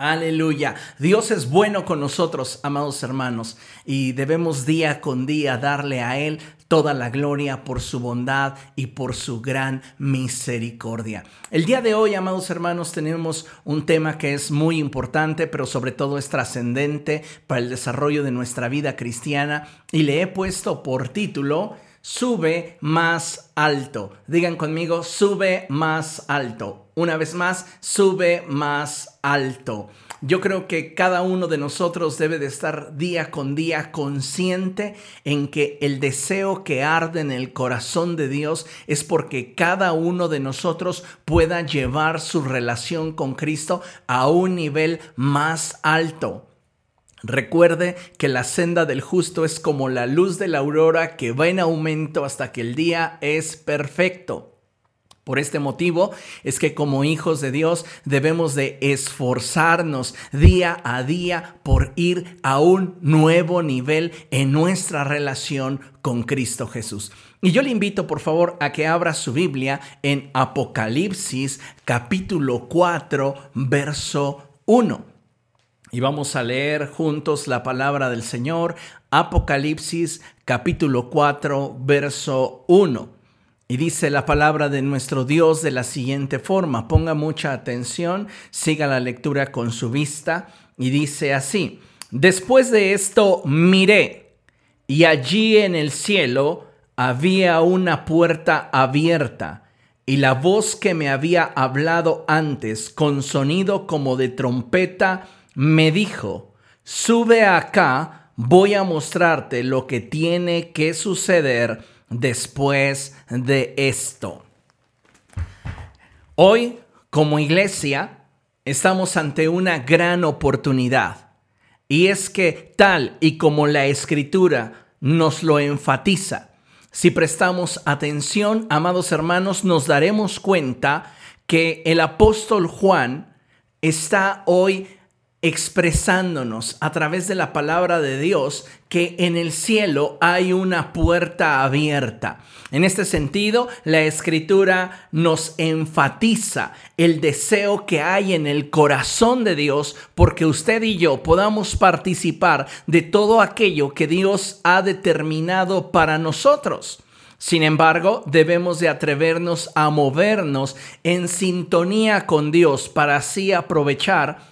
Aleluya. Dios es bueno con nosotros, amados hermanos, y debemos día con día darle a Él toda la gloria por su bondad y por su gran misericordia. El día de hoy, amados hermanos, tenemos un tema que es muy importante, pero sobre todo es trascendente para el desarrollo de nuestra vida cristiana y le he puesto por título Sube más alto. Digan conmigo, sube más alto. Una vez más, sube más alto. Yo creo que cada uno de nosotros debe de estar día con día consciente en que el deseo que arde en el corazón de Dios es porque cada uno de nosotros pueda llevar su relación con Cristo a un nivel más alto. Recuerde que la senda del justo es como la luz de la aurora que va en aumento hasta que el día es perfecto. Por este motivo es que como hijos de Dios debemos de esforzarnos día a día por ir a un nuevo nivel en nuestra relación con Cristo Jesús. Y yo le invito por favor a que abra su Biblia en Apocalipsis capítulo 4 verso 1. Y vamos a leer juntos la palabra del Señor, Apocalipsis capítulo 4 verso 1. Y dice la palabra de nuestro Dios de la siguiente forma. Ponga mucha atención, siga la lectura con su vista y dice así. Después de esto miré y allí en el cielo había una puerta abierta y la voz que me había hablado antes con sonido como de trompeta me dijo, sube acá, voy a mostrarte lo que tiene que suceder después de esto. Hoy, como iglesia, estamos ante una gran oportunidad. Y es que tal y como la escritura nos lo enfatiza, si prestamos atención, amados hermanos, nos daremos cuenta que el apóstol Juan está hoy expresándonos a través de la palabra de Dios que en el cielo hay una puerta abierta. En este sentido, la escritura nos enfatiza el deseo que hay en el corazón de Dios porque usted y yo podamos participar de todo aquello que Dios ha determinado para nosotros. Sin embargo, debemos de atrevernos a movernos en sintonía con Dios para así aprovechar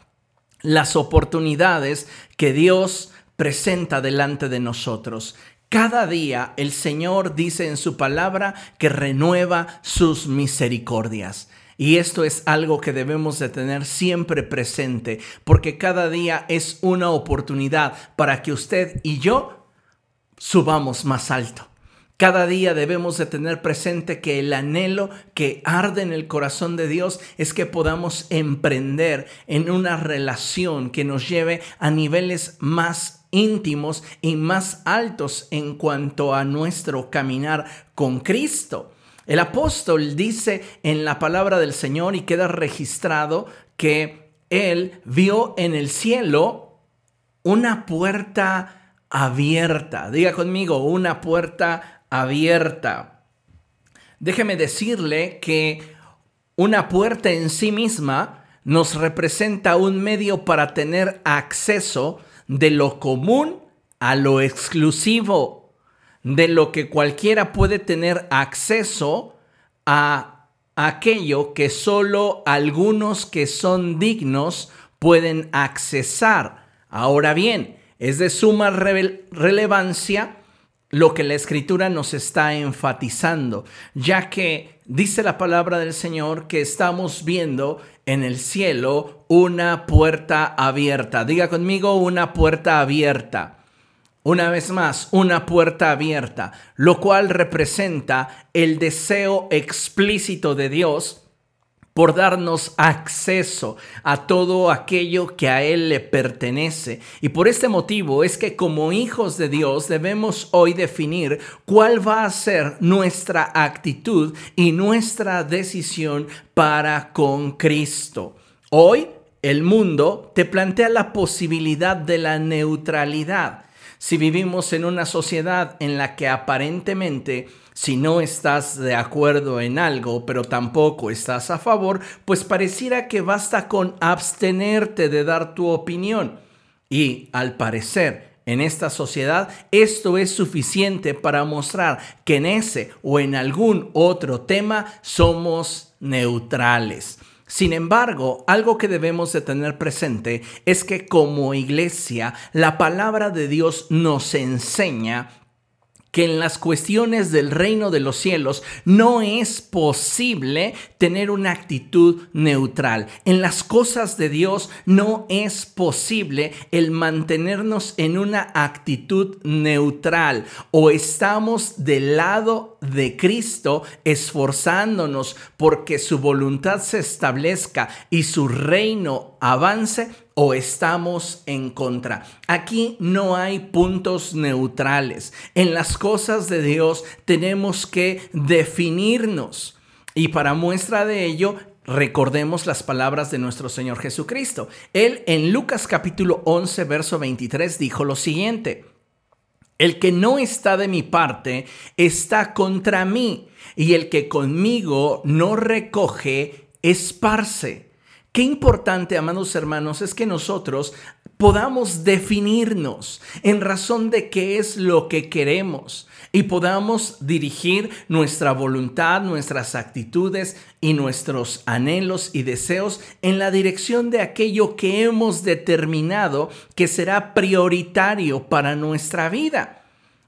las oportunidades que Dios presenta delante de nosotros. Cada día el Señor dice en su palabra que renueva sus misericordias. Y esto es algo que debemos de tener siempre presente, porque cada día es una oportunidad para que usted y yo subamos más alto. Cada día debemos de tener presente que el anhelo que arde en el corazón de Dios es que podamos emprender en una relación que nos lleve a niveles más íntimos y más altos en cuanto a nuestro caminar con Cristo. El apóstol dice en la palabra del Señor y queda registrado que él vio en el cielo una puerta abierta. Diga conmigo, una puerta abierta. Déjeme decirle que una puerta en sí misma nos representa un medio para tener acceso de lo común a lo exclusivo, de lo que cualquiera puede tener acceso a aquello que solo algunos que son dignos pueden accesar. Ahora bien, es de suma relevancia lo que la escritura nos está enfatizando, ya que dice la palabra del Señor que estamos viendo en el cielo una puerta abierta. Diga conmigo una puerta abierta. Una vez más, una puerta abierta, lo cual representa el deseo explícito de Dios por darnos acceso a todo aquello que a Él le pertenece. Y por este motivo es que como hijos de Dios debemos hoy definir cuál va a ser nuestra actitud y nuestra decisión para con Cristo. Hoy el mundo te plantea la posibilidad de la neutralidad. Si vivimos en una sociedad en la que aparentemente si no estás de acuerdo en algo, pero tampoco estás a favor, pues pareciera que basta con abstenerte de dar tu opinión. Y al parecer, en esta sociedad, esto es suficiente para mostrar que en ese o en algún otro tema somos neutrales. Sin embargo, algo que debemos de tener presente es que como iglesia, la palabra de Dios nos enseña que en las cuestiones del reino de los cielos no es posible tener una actitud neutral. En las cosas de Dios no es posible el mantenernos en una actitud neutral o estamos del lado de Cristo esforzándonos porque su voluntad se establezca y su reino avance o estamos en contra. Aquí no hay puntos neutrales. En las cosas de Dios tenemos que definirnos. Y para muestra de ello, recordemos las palabras de nuestro Señor Jesucristo. Él en Lucas capítulo 11, verso 23 dijo lo siguiente. El que no está de mi parte está contra mí, y el que conmigo no recoge, esparce. Qué importante, amados hermanos, es que nosotros podamos definirnos en razón de qué es lo que queremos y podamos dirigir nuestra voluntad, nuestras actitudes y nuestros anhelos y deseos en la dirección de aquello que hemos determinado que será prioritario para nuestra vida.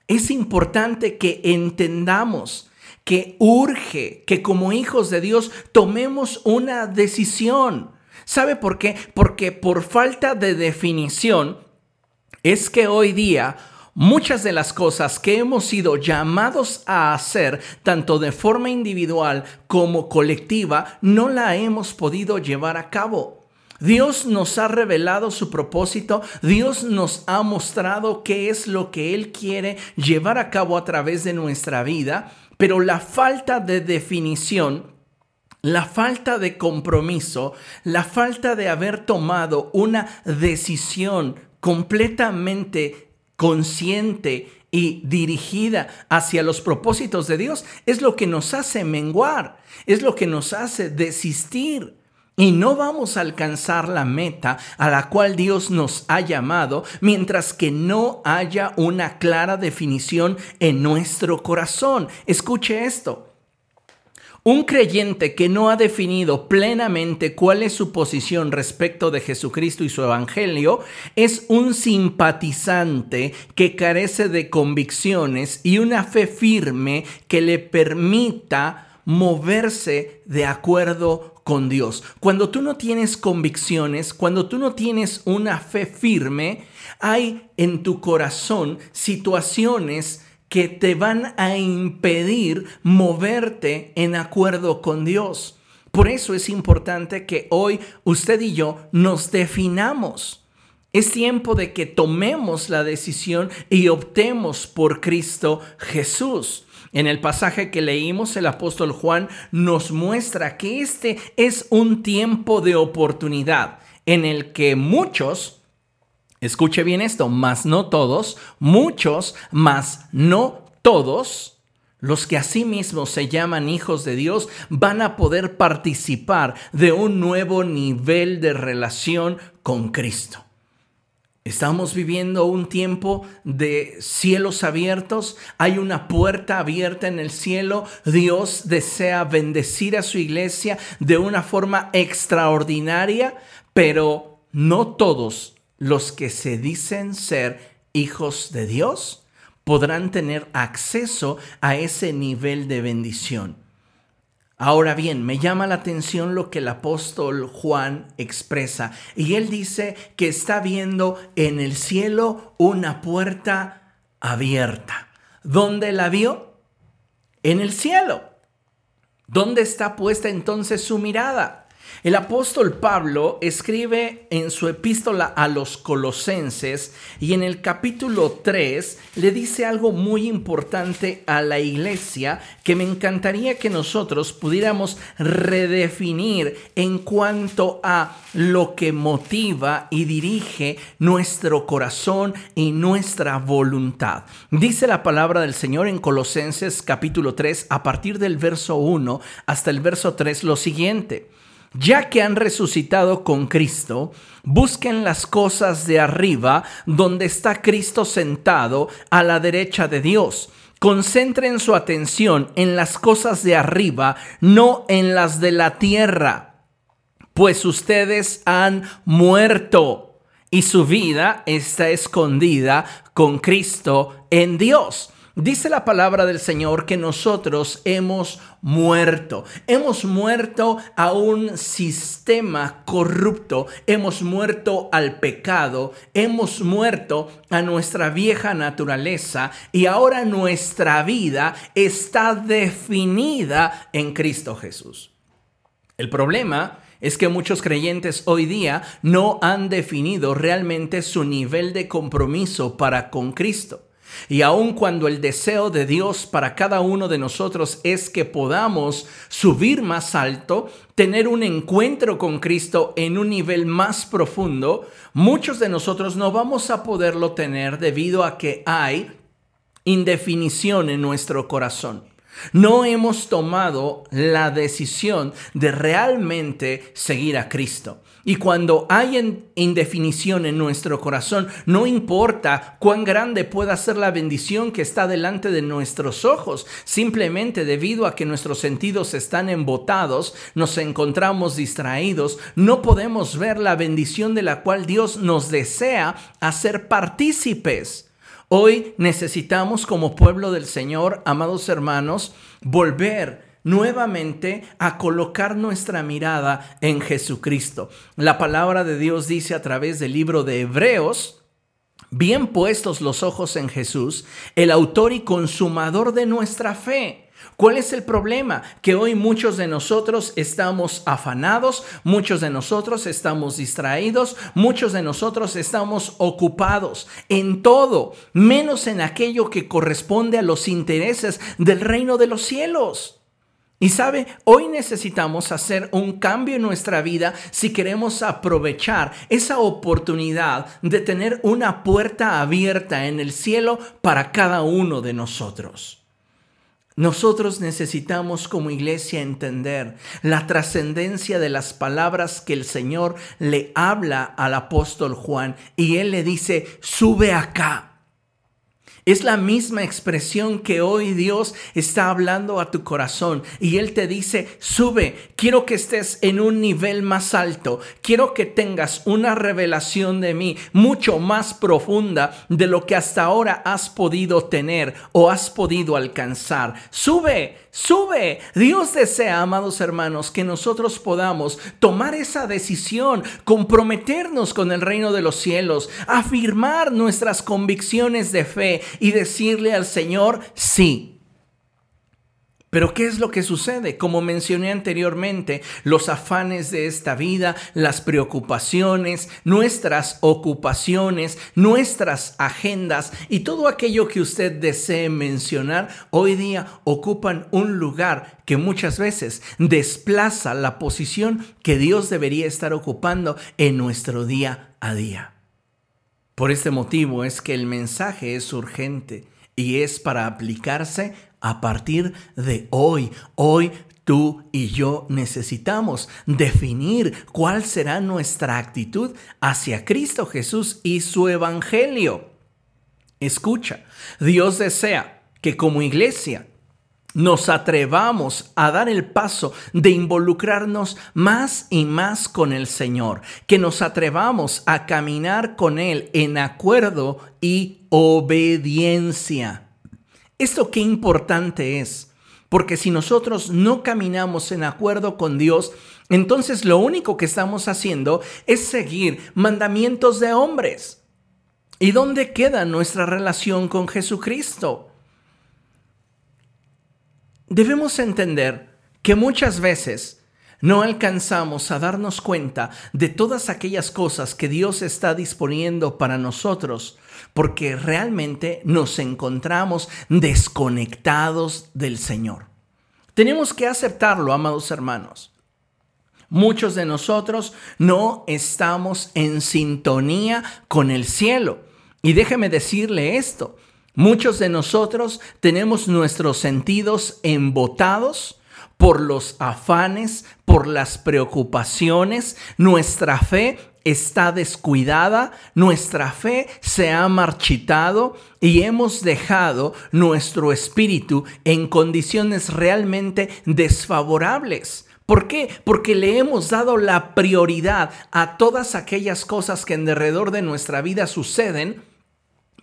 Es importante que entendamos que urge que como hijos de Dios tomemos una decisión. ¿Sabe por qué? Porque por falta de definición es que hoy día muchas de las cosas que hemos sido llamados a hacer, tanto de forma individual como colectiva, no la hemos podido llevar a cabo. Dios nos ha revelado su propósito, Dios nos ha mostrado qué es lo que Él quiere llevar a cabo a través de nuestra vida, pero la falta de definición, la falta de compromiso, la falta de haber tomado una decisión completamente consciente y dirigida hacia los propósitos de Dios es lo que nos hace menguar, es lo que nos hace desistir. Y no vamos a alcanzar la meta a la cual Dios nos ha llamado mientras que no haya una clara definición en nuestro corazón. Escuche esto. Un creyente que no ha definido plenamente cuál es su posición respecto de Jesucristo y su Evangelio es un simpatizante que carece de convicciones y una fe firme que le permita moverse de acuerdo con Dios. Cuando tú no tienes convicciones, cuando tú no tienes una fe firme, hay en tu corazón situaciones que te van a impedir moverte en acuerdo con Dios. Por eso es importante que hoy usted y yo nos definamos. Es tiempo de que tomemos la decisión y optemos por Cristo Jesús. En el pasaje que leímos, el apóstol Juan nos muestra que este es un tiempo de oportunidad en el que muchos, escuche bien esto, más no todos, muchos, más no todos, los que mismos se llaman hijos de Dios van a poder participar de un nuevo nivel de relación con Cristo. Estamos viviendo un tiempo de cielos abiertos, hay una puerta abierta en el cielo, Dios desea bendecir a su iglesia de una forma extraordinaria, pero no todos los que se dicen ser hijos de Dios podrán tener acceso a ese nivel de bendición. Ahora bien, me llama la atención lo que el apóstol Juan expresa. Y él dice que está viendo en el cielo una puerta abierta. ¿Dónde la vio? En el cielo. ¿Dónde está puesta entonces su mirada? El apóstol Pablo escribe en su epístola a los colosenses y en el capítulo 3 le dice algo muy importante a la iglesia que me encantaría que nosotros pudiéramos redefinir en cuanto a lo que motiva y dirige nuestro corazón y nuestra voluntad. Dice la palabra del Señor en Colosenses capítulo 3 a partir del verso 1 hasta el verso 3 lo siguiente. Ya que han resucitado con Cristo, busquen las cosas de arriba, donde está Cristo sentado a la derecha de Dios. Concentren su atención en las cosas de arriba, no en las de la tierra, pues ustedes han muerto y su vida está escondida con Cristo en Dios. Dice la palabra del Señor que nosotros hemos muerto. Hemos muerto a un sistema corrupto. Hemos muerto al pecado. Hemos muerto a nuestra vieja naturaleza. Y ahora nuestra vida está definida en Cristo Jesús. El problema es que muchos creyentes hoy día no han definido realmente su nivel de compromiso para con Cristo. Y aun cuando el deseo de Dios para cada uno de nosotros es que podamos subir más alto, tener un encuentro con Cristo en un nivel más profundo, muchos de nosotros no vamos a poderlo tener debido a que hay indefinición en nuestro corazón. No hemos tomado la decisión de realmente seguir a Cristo. Y cuando hay indefinición en nuestro corazón, no importa cuán grande pueda ser la bendición que está delante de nuestros ojos, simplemente debido a que nuestros sentidos están embotados, nos encontramos distraídos, no podemos ver la bendición de la cual Dios nos desea hacer partícipes. Hoy necesitamos como pueblo del Señor, amados hermanos, volver nuevamente a colocar nuestra mirada en Jesucristo. La palabra de Dios dice a través del libro de Hebreos, bien puestos los ojos en Jesús, el autor y consumador de nuestra fe ¿Cuál es el problema? Que hoy muchos de nosotros estamos afanados, muchos de nosotros estamos distraídos, muchos de nosotros estamos ocupados en todo, menos en aquello que corresponde a los intereses del reino de los cielos. Y sabe, hoy necesitamos hacer un cambio en nuestra vida si queremos aprovechar esa oportunidad de tener una puerta abierta en el cielo para cada uno de nosotros. Nosotros necesitamos como iglesia entender la trascendencia de las palabras que el Señor le habla al apóstol Juan y él le dice, sube acá. Es la misma expresión que hoy Dios está hablando a tu corazón y Él te dice, sube, quiero que estés en un nivel más alto, quiero que tengas una revelación de mí mucho más profunda de lo que hasta ahora has podido tener o has podido alcanzar. Sube, sube. Dios desea, amados hermanos, que nosotros podamos tomar esa decisión, comprometernos con el reino de los cielos, afirmar nuestras convicciones de fe y decirle al Señor, sí, pero ¿qué es lo que sucede? Como mencioné anteriormente, los afanes de esta vida, las preocupaciones, nuestras ocupaciones, nuestras agendas y todo aquello que usted desee mencionar, hoy día ocupan un lugar que muchas veces desplaza la posición que Dios debería estar ocupando en nuestro día a día. Por este motivo es que el mensaje es urgente y es para aplicarse a partir de hoy. Hoy tú y yo necesitamos definir cuál será nuestra actitud hacia Cristo Jesús y su Evangelio. Escucha, Dios desea que como iglesia nos atrevamos a dar el paso de involucrarnos más y más con el Señor, que nos atrevamos a caminar con Él en acuerdo y obediencia. Esto qué importante es, porque si nosotros no caminamos en acuerdo con Dios, entonces lo único que estamos haciendo es seguir mandamientos de hombres. ¿Y dónde queda nuestra relación con Jesucristo? Debemos entender que muchas veces no alcanzamos a darnos cuenta de todas aquellas cosas que Dios está disponiendo para nosotros, porque realmente nos encontramos desconectados del Señor. Tenemos que aceptarlo, amados hermanos. Muchos de nosotros no estamos en sintonía con el cielo. Y déjeme decirle esto, muchos de nosotros tenemos nuestros sentidos embotados por los afanes, por las preocupaciones, nuestra fe está descuidada, nuestra fe se ha marchitado y hemos dejado nuestro espíritu en condiciones realmente desfavorables. ¿Por qué? Porque le hemos dado la prioridad a todas aquellas cosas que en derredor de nuestra vida suceden,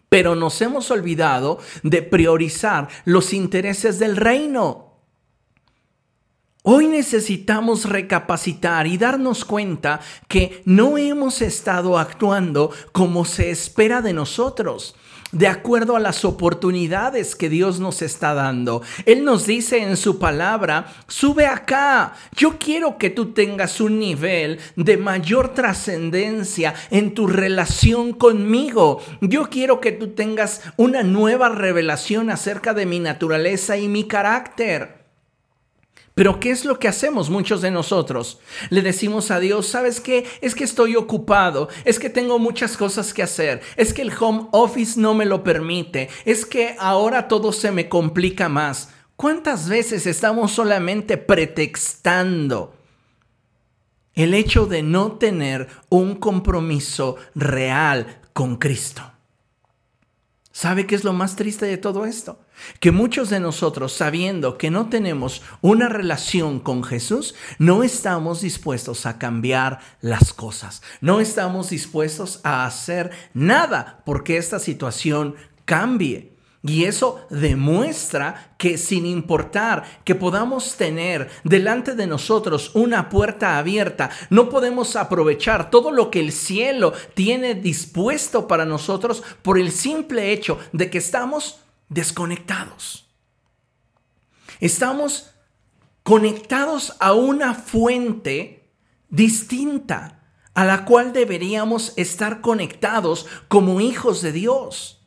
pero nos hemos olvidado de priorizar los intereses del reino. Hoy necesitamos recapacitar y darnos cuenta que no hemos estado actuando como se espera de nosotros de acuerdo a las oportunidades que Dios nos está dando. Él nos dice en su palabra, sube acá, yo quiero que tú tengas un nivel de mayor trascendencia en tu relación conmigo. Yo quiero que tú tengas una nueva revelación acerca de mi naturaleza y mi carácter. Pero ¿qué es lo que hacemos muchos de nosotros? Le decimos a Dios, ¿sabes qué? Es que estoy ocupado, es que tengo muchas cosas que hacer, es que el home office no me lo permite, es que ahora todo se me complica más. ¿Cuántas veces estamos solamente pretextando el hecho de no tener un compromiso real con Cristo? ¿Sabe qué es lo más triste de todo esto? Que muchos de nosotros, sabiendo que no tenemos una relación con Jesús, no estamos dispuestos a cambiar las cosas. No estamos dispuestos a hacer nada porque esta situación cambie. Y eso demuestra que sin importar que podamos tener delante de nosotros una puerta abierta, no podemos aprovechar todo lo que el cielo tiene dispuesto para nosotros por el simple hecho de que estamos desconectados. Estamos conectados a una fuente distinta a la cual deberíamos estar conectados como hijos de Dios.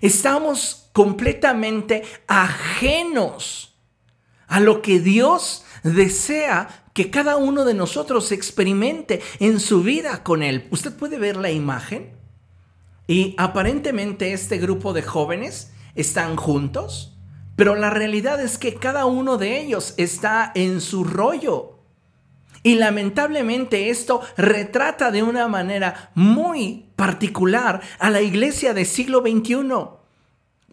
Estamos completamente ajenos a lo que Dios desea que cada uno de nosotros experimente en su vida con Él. Usted puede ver la imagen y aparentemente este grupo de jóvenes están juntos, pero la realidad es que cada uno de ellos está en su rollo. Y lamentablemente esto retrata de una manera muy particular a la iglesia del siglo XXI.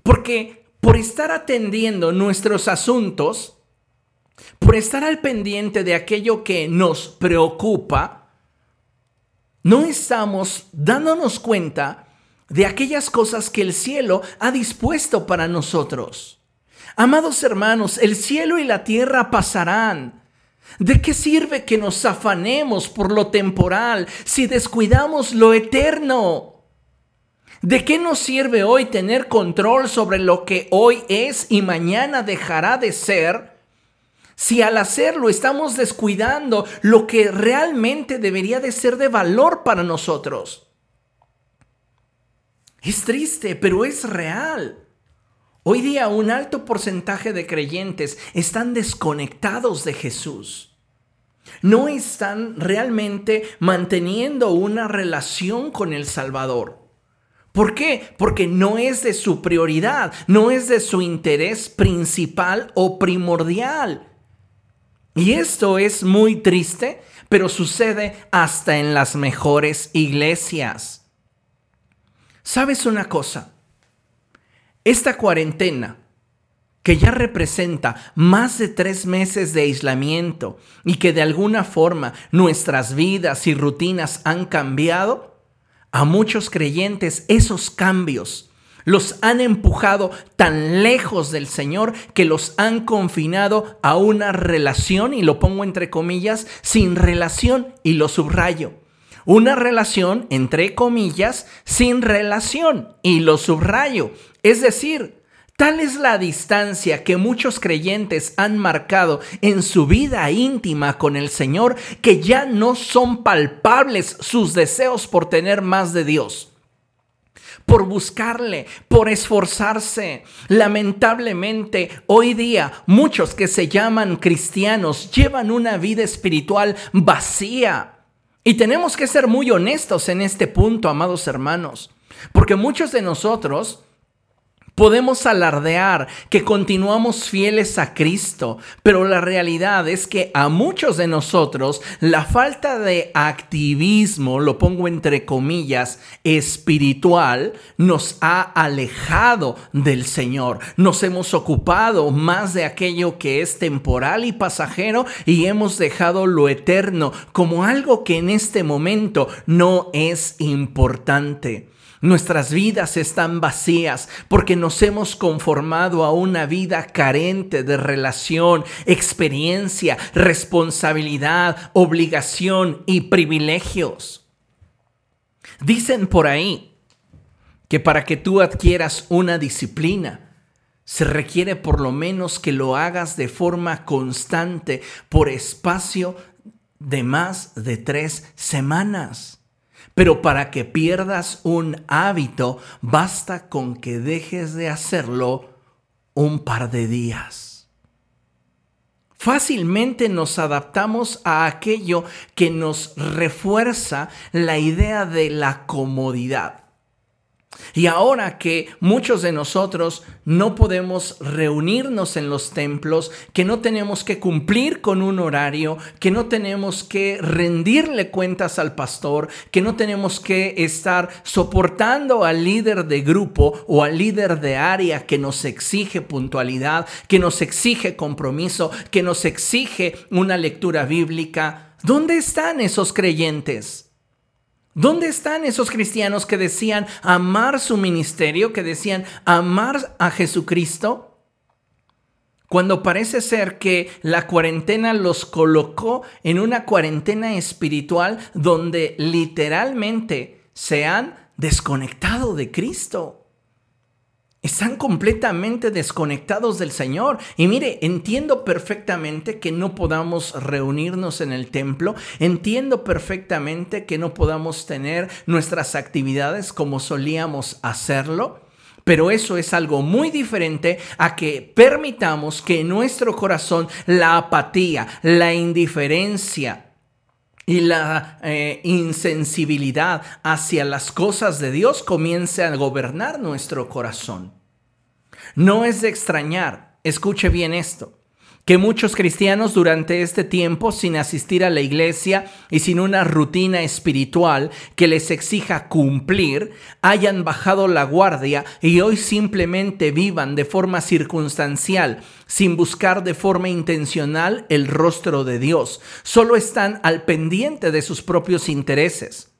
Porque por estar atendiendo nuestros asuntos, por estar al pendiente de aquello que nos preocupa, no estamos dándonos cuenta de aquellas cosas que el cielo ha dispuesto para nosotros. Amados hermanos, el cielo y la tierra pasarán, ¿De qué sirve que nos afanemos por lo temporal si descuidamos lo eterno? ¿De qué nos sirve hoy tener control sobre lo que hoy es y mañana dejará de ser? Si al hacerlo estamos descuidando lo que realmente debería de ser de valor para nosotros. Es triste, pero es real. Hoy día un alto porcentaje de creyentes están desconectados de Jesús. No están realmente manteniendo una relación con el Salvador. ¿Por qué? Porque no es de su prioridad, no es de su interés principal o primordial. Y esto es muy triste, pero sucede hasta en las mejores iglesias. ¿Sabes una cosa? Esta cuarentena, que ya representa más de tres meses de aislamiento y que de alguna forma nuestras vidas y rutinas han cambiado, a muchos creyentes esos cambios los han empujado tan lejos del Señor que los han confinado a una relación, y lo pongo entre comillas, sin relación, y lo subrayo. Una relación, entre comillas, sin relación, y lo subrayo. Es decir, Tal es la distancia que muchos creyentes han marcado en su vida íntima con el Señor que ya no son palpables sus deseos por tener más de Dios por buscarle, por esforzarse. Lamentablemente, hoy día muchos que se llaman cristianos llevan una vida espiritual vacía. Y tenemos que ser muy honestos en este punto, amados hermanos, porque muchos de nosotros Podemos alardear que continuamos fieles a Cristo, pero la realidad es que a muchos de nosotros la falta de activismo, lo pongo entre comillas, espiritual, nos ha alejado del Señor. Nos hemos ocupado más de aquello que es temporal y pasajero y hemos dejado lo eterno como algo que en este momento no es importante. Nuestras vidas están vacías porque nos hemos conformado a una vida carente de relación, experiencia, responsabilidad, obligación y privilegios. Dicen por ahí que para que tú adquieras una disciplina, se requiere por lo menos que lo hagas de forma constante por espacio de más de tres semanas. Pero para que pierdas un hábito, basta con que dejes de hacerlo un par de días. Fácilmente nos adaptamos a aquello que nos refuerza la idea de la comodidad. Y ahora que muchos de nosotros no podemos reunirnos en los templos, que no tenemos que cumplir con un horario, que no tenemos que rendirle cuentas al pastor, que no tenemos que estar soportando al líder de grupo o al líder de área que nos exige puntualidad, que nos exige compromiso, que nos exige una lectura bíblica. ¿Dónde están esos creyentes? ¿Dónde están esos cristianos que decían amar su ministerio, que decían amar a Jesucristo? Cuando parece ser que la cuarentena los colocó en una cuarentena espiritual donde literalmente se han desconectado de Cristo. Están completamente desconectados del Señor. Y mire, entiendo perfectamente que no podamos reunirnos en el templo. Entiendo perfectamente que no podamos tener nuestras actividades como solíamos hacerlo. Pero eso es algo muy diferente a que permitamos que en nuestro corazón la apatía, la indiferencia, y la eh, insensibilidad hacia las cosas de Dios comience a gobernar nuestro corazón. No es de extrañar, escuche bien esto, que muchos cristianos durante este tiempo, sin asistir a la iglesia y sin una rutina espiritual que les exija cumplir, hayan bajado la guardia y hoy simplemente vivan de forma circunstancial, sin buscar de forma intencional el rostro de Dios. Solo están al pendiente de sus propios intereses.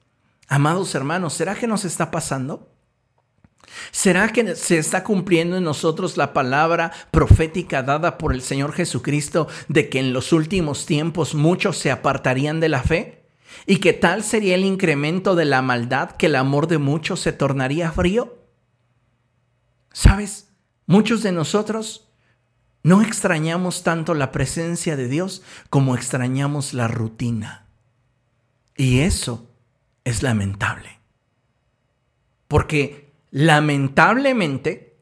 Amados hermanos, ¿será que nos está pasando? ¿Será que se está cumpliendo en nosotros la palabra profética dada por el Señor Jesucristo de que en los últimos tiempos muchos se apartarían de la fe? ¿Y que tal sería el incremento de la maldad que el amor de muchos se tornaría frío? ¿Sabes? Muchos de nosotros no extrañamos tanto la presencia de Dios como extrañamos la rutina. Y eso es lamentable. Porque Lamentablemente,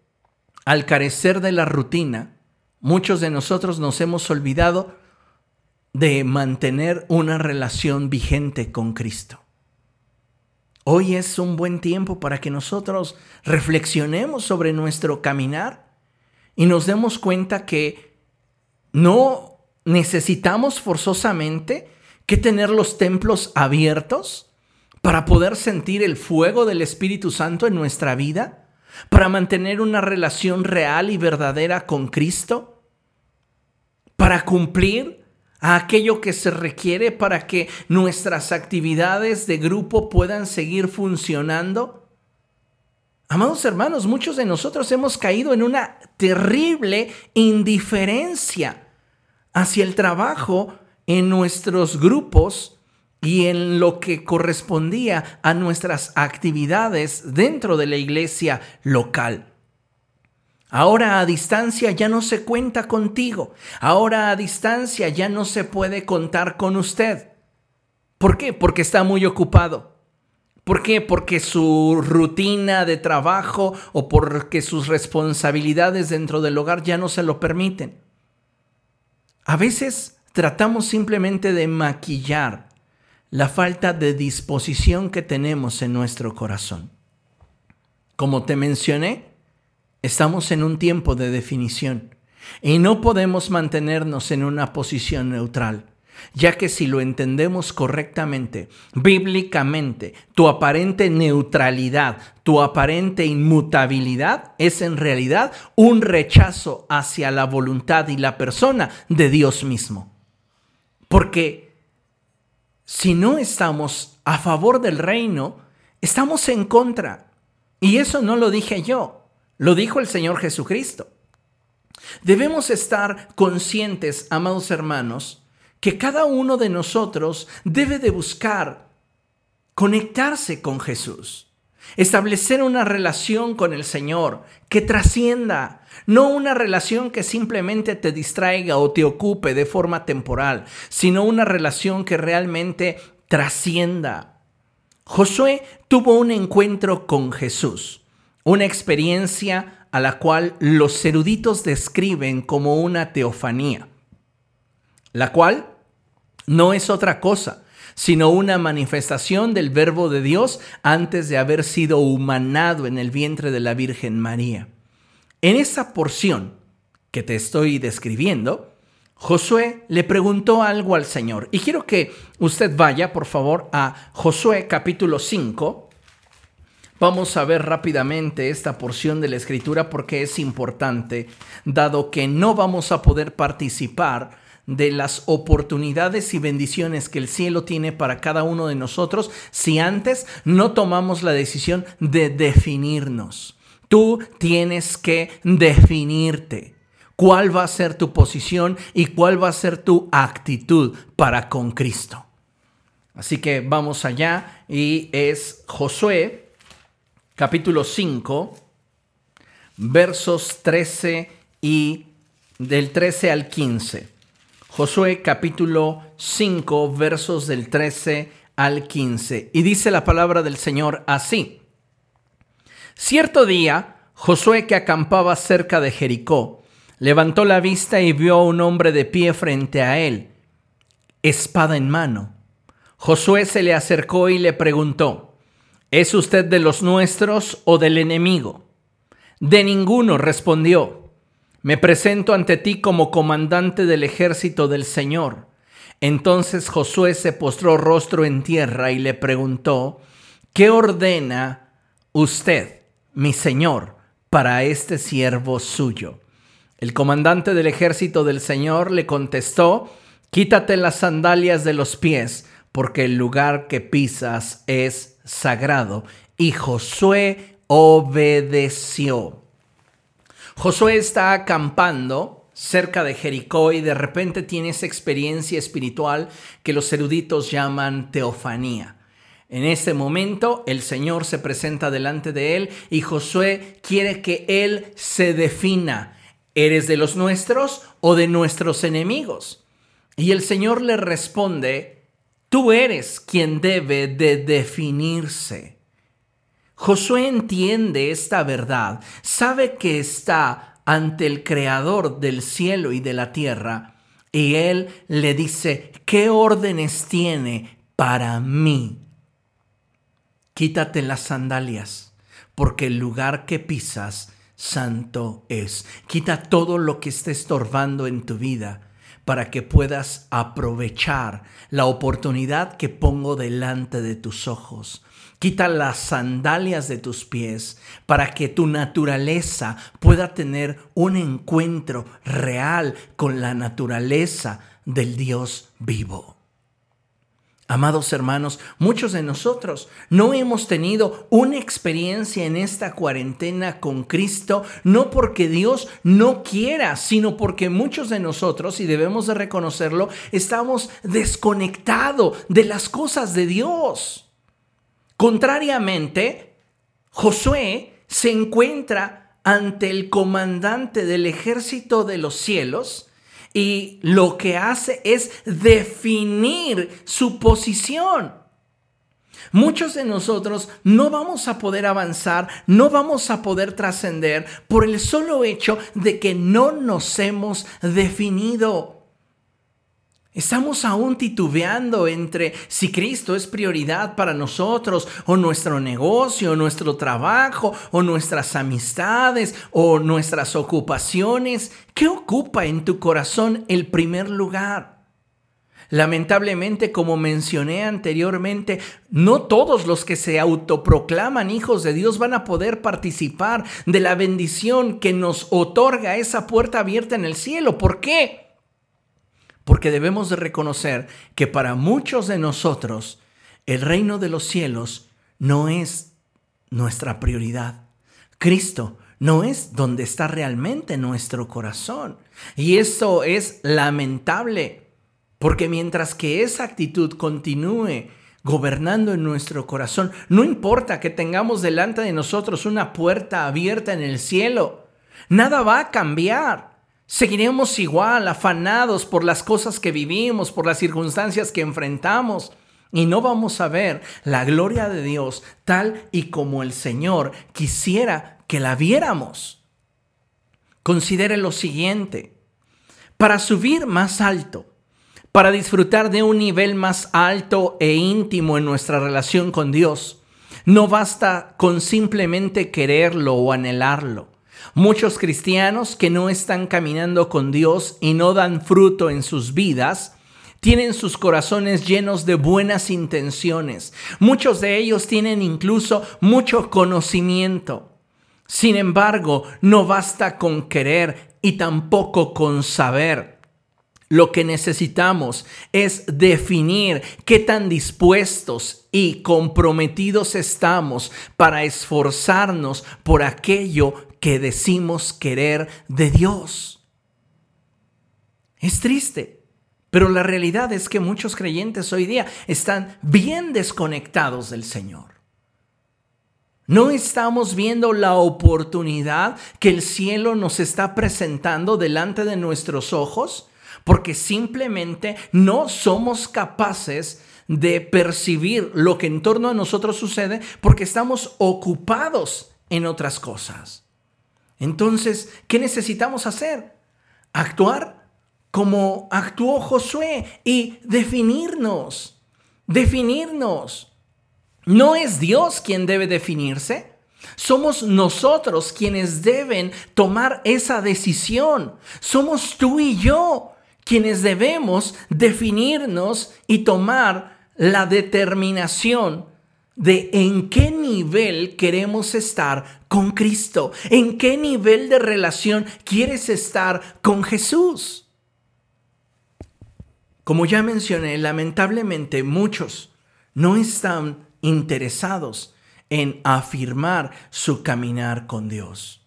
al carecer de la rutina, muchos de nosotros nos hemos olvidado de mantener una relación vigente con Cristo. Hoy es un buen tiempo para que nosotros reflexionemos sobre nuestro caminar y nos demos cuenta que no necesitamos forzosamente que tener los templos abiertos para poder sentir el fuego del Espíritu Santo en nuestra vida, para mantener una relación real y verdadera con Cristo, para cumplir a aquello que se requiere para que nuestras actividades de grupo puedan seguir funcionando. Amados hermanos, muchos de nosotros hemos caído en una terrible indiferencia hacia el trabajo en nuestros grupos y en lo que correspondía a nuestras actividades dentro de la iglesia local. Ahora a distancia ya no se cuenta contigo. Ahora a distancia ya no se puede contar con usted. ¿Por qué? Porque está muy ocupado. ¿Por qué? Porque su rutina de trabajo o porque sus responsabilidades dentro del hogar ya no se lo permiten. A veces tratamos simplemente de maquillar la falta de disposición que tenemos en nuestro corazón. Como te mencioné, estamos en un tiempo de definición y no podemos mantenernos en una posición neutral ya que si lo entendemos correctamente, bíblicamente, tu aparente neutralidad, tu aparente inmutabilidad es en realidad un rechazo hacia la voluntad y la persona de Dios mismo. Porque si no estamos a favor del reino, estamos en contra. Y eso no lo dije yo, lo dijo el Señor Jesucristo. Debemos estar conscientes, amados hermanos, que cada uno de nosotros debe de buscar conectarse con Jesús, establecer una relación con el Señor que trascienda, no una relación que simplemente te distraiga o te ocupe de forma temporal, sino una relación que realmente trascienda. Josué tuvo un encuentro con Jesús, una experiencia a la cual los eruditos describen como una teofanía, la cual no es otra cosa, sino una manifestación del verbo de Dios antes de haber sido humanado en el vientre de la Virgen María. En esa porción que te estoy describiendo, Josué le preguntó algo al Señor. Y quiero que usted vaya, por favor, a Josué capítulo 5. Vamos a ver rápidamente esta porción de la escritura porque es importante, dado que no vamos a poder participar de las oportunidades y bendiciones que el cielo tiene para cada uno de nosotros si antes no tomamos la decisión de definirnos. Tú tienes que definirte cuál va a ser tu posición y cuál va a ser tu actitud para con Cristo. Así que vamos allá y es Josué capítulo 5 versos 13 y del 13 al 15. Josué capítulo 5 versos del 13 al 15. Y dice la palabra del Señor así. Cierto día, Josué que acampaba cerca de Jericó, levantó la vista y vio a un hombre de pie frente a él, espada en mano. Josué se le acercó y le preguntó, ¿Es usted de los nuestros o del enemigo? De ninguno respondió. Me presento ante ti como comandante del ejército del Señor. Entonces Josué se postró rostro en tierra y le preguntó, ¿qué ordena usted, mi Señor, para este siervo suyo? El comandante del ejército del Señor le contestó, quítate las sandalias de los pies, porque el lugar que pisas es sagrado. Y Josué obedeció. Josué está acampando cerca de Jericó y de repente tiene esa experiencia espiritual que los eruditos llaman teofanía. En ese momento el Señor se presenta delante de él y Josué quiere que él se defina. ¿Eres de los nuestros o de nuestros enemigos? Y el Señor le responde, tú eres quien debe de definirse. Josué entiende esta verdad, sabe que está ante el creador del cielo y de la tierra, y él le dice, ¿qué órdenes tiene para mí? Quítate las sandalias, porque el lugar que pisas santo es. Quita todo lo que esté estorbando en tu vida para que puedas aprovechar la oportunidad que pongo delante de tus ojos. Quita las sandalias de tus pies para que tu naturaleza pueda tener un encuentro real con la naturaleza del Dios vivo. Amados hermanos, muchos de nosotros no hemos tenido una experiencia en esta cuarentena con Cristo, no porque Dios no quiera, sino porque muchos de nosotros, y debemos de reconocerlo, estamos desconectados de las cosas de Dios. Contrariamente, Josué se encuentra ante el comandante del ejército de los cielos y lo que hace es definir su posición. Muchos de nosotros no vamos a poder avanzar, no vamos a poder trascender por el solo hecho de que no nos hemos definido. Estamos aún titubeando entre si Cristo es prioridad para nosotros, o nuestro negocio, o nuestro trabajo, o nuestras amistades, o nuestras ocupaciones. ¿Qué ocupa en tu corazón el primer lugar? Lamentablemente, como mencioné anteriormente, no todos los que se autoproclaman hijos de Dios van a poder participar de la bendición que nos otorga esa puerta abierta en el cielo. ¿Por qué? Porque debemos de reconocer que para muchos de nosotros el reino de los cielos no es nuestra prioridad. Cristo no es donde está realmente nuestro corazón. Y esto es lamentable, porque mientras que esa actitud continúe gobernando en nuestro corazón, no importa que tengamos delante de nosotros una puerta abierta en el cielo, nada va a cambiar. Seguiremos igual, afanados por las cosas que vivimos, por las circunstancias que enfrentamos. Y no vamos a ver la gloria de Dios tal y como el Señor quisiera que la viéramos. Considere lo siguiente. Para subir más alto, para disfrutar de un nivel más alto e íntimo en nuestra relación con Dios, no basta con simplemente quererlo o anhelarlo. Muchos cristianos que no están caminando con Dios y no dan fruto en sus vidas, tienen sus corazones llenos de buenas intenciones. Muchos de ellos tienen incluso mucho conocimiento. Sin embargo, no basta con querer y tampoco con saber. Lo que necesitamos es definir qué tan dispuestos y comprometidos estamos para esforzarnos por aquello que decimos querer de Dios. Es triste, pero la realidad es que muchos creyentes hoy día están bien desconectados del Señor. No estamos viendo la oportunidad que el cielo nos está presentando delante de nuestros ojos porque simplemente no somos capaces de percibir lo que en torno a nosotros sucede porque estamos ocupados en otras cosas. Entonces, ¿qué necesitamos hacer? Actuar como actuó Josué y definirnos. Definirnos. No es Dios quien debe definirse. Somos nosotros quienes deben tomar esa decisión. Somos tú y yo quienes debemos definirnos y tomar la determinación de en qué nivel queremos estar con Cristo, en qué nivel de relación quieres estar con Jesús. Como ya mencioné, lamentablemente muchos no están interesados en afirmar su caminar con Dios.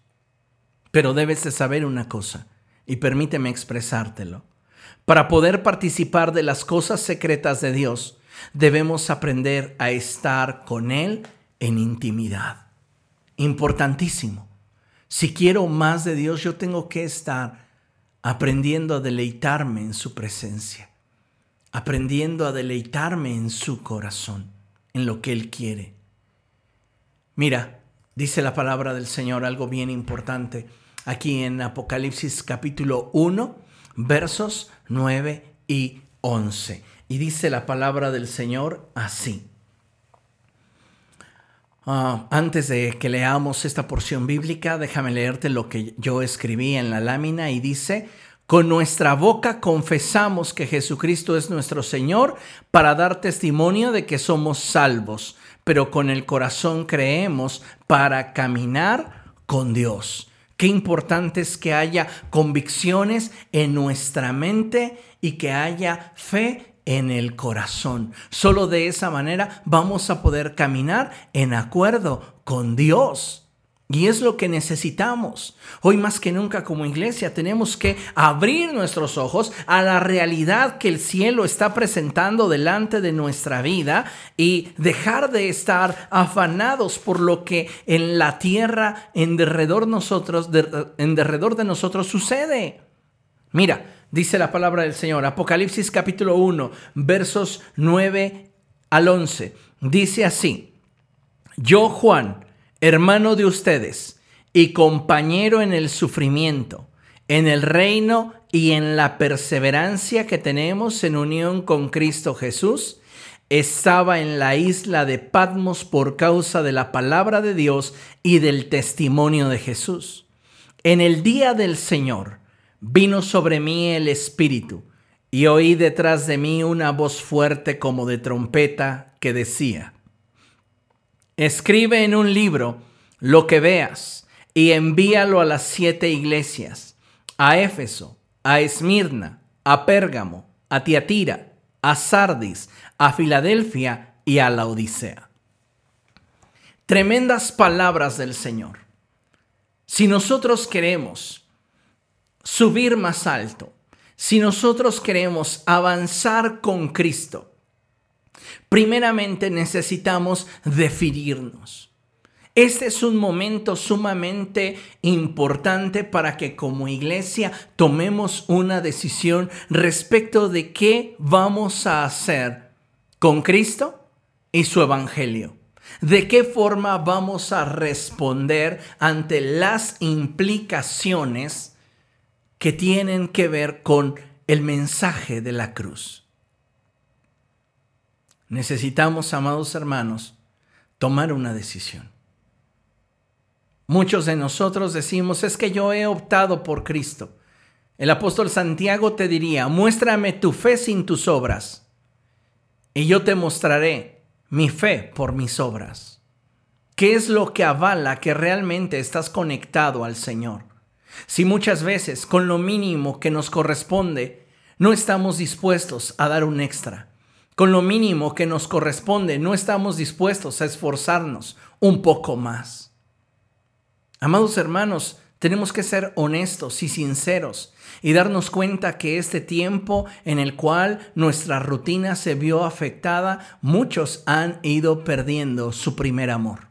Pero debes de saber una cosa, y permíteme expresártelo. Para poder participar de las cosas secretas de Dios, debemos aprender a estar con Él en intimidad. Importantísimo. Si quiero más de Dios, yo tengo que estar aprendiendo a deleitarme en su presencia, aprendiendo a deleitarme en su corazón, en lo que Él quiere. Mira, dice la palabra del Señor algo bien importante aquí en Apocalipsis capítulo 1, versos 9 y 11. Y dice la palabra del Señor así. Ah, antes de que leamos esta porción bíblica, déjame leerte lo que yo escribí en la lámina y dice, con nuestra boca confesamos que Jesucristo es nuestro Señor para dar testimonio de que somos salvos, pero con el corazón creemos para caminar con Dios. Qué importante es que haya convicciones en nuestra mente y que haya fe en el corazón. Solo de esa manera vamos a poder caminar en acuerdo con Dios. Y es lo que necesitamos. Hoy más que nunca como iglesia tenemos que abrir nuestros ojos a la realidad que el cielo está presentando delante de nuestra vida y dejar de estar afanados por lo que en la tierra en derredor, nosotros, en derredor de nosotros sucede. Mira, dice la palabra del Señor, Apocalipsis capítulo 1, versos 9 al 11. Dice así, yo Juan, hermano de ustedes y compañero en el sufrimiento, en el reino y en la perseverancia que tenemos en unión con Cristo Jesús, estaba en la isla de Patmos por causa de la palabra de Dios y del testimonio de Jesús. En el día del Señor vino sobre mí el Espíritu y oí detrás de mí una voz fuerte como de trompeta que decía, Escribe en un libro lo que veas y envíalo a las siete iglesias, a Éfeso, a Esmirna, a Pérgamo, a Tiatira, a Sardis, a Filadelfia y a la Odisea. Tremendas palabras del Señor. Si nosotros queremos subir más alto, si nosotros queremos avanzar con Cristo, primeramente necesitamos definirnos. Este es un momento sumamente importante para que como iglesia tomemos una decisión respecto de qué vamos a hacer con Cristo y su Evangelio. ¿De qué forma vamos a responder ante las implicaciones que tienen que ver con el mensaje de la cruz? necesitamos, amados hermanos, tomar una decisión. Muchos de nosotros decimos, es que yo he optado por Cristo. El apóstol Santiago te diría, muéstrame tu fe sin tus obras, y yo te mostraré mi fe por mis obras. ¿Qué es lo que avala que realmente estás conectado al Señor? Si muchas veces con lo mínimo que nos corresponde no estamos dispuestos a dar un extra, con lo mínimo que nos corresponde, no estamos dispuestos a esforzarnos un poco más. Amados hermanos, tenemos que ser honestos y sinceros y darnos cuenta que este tiempo en el cual nuestra rutina se vio afectada, muchos han ido perdiendo su primer amor.